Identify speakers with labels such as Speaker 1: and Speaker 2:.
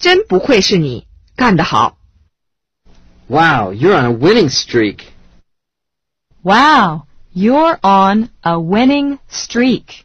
Speaker 1: 真不愧是你，干得好
Speaker 2: ！Wow, you're on a winning streak.
Speaker 3: Wow, you're on a winning streak.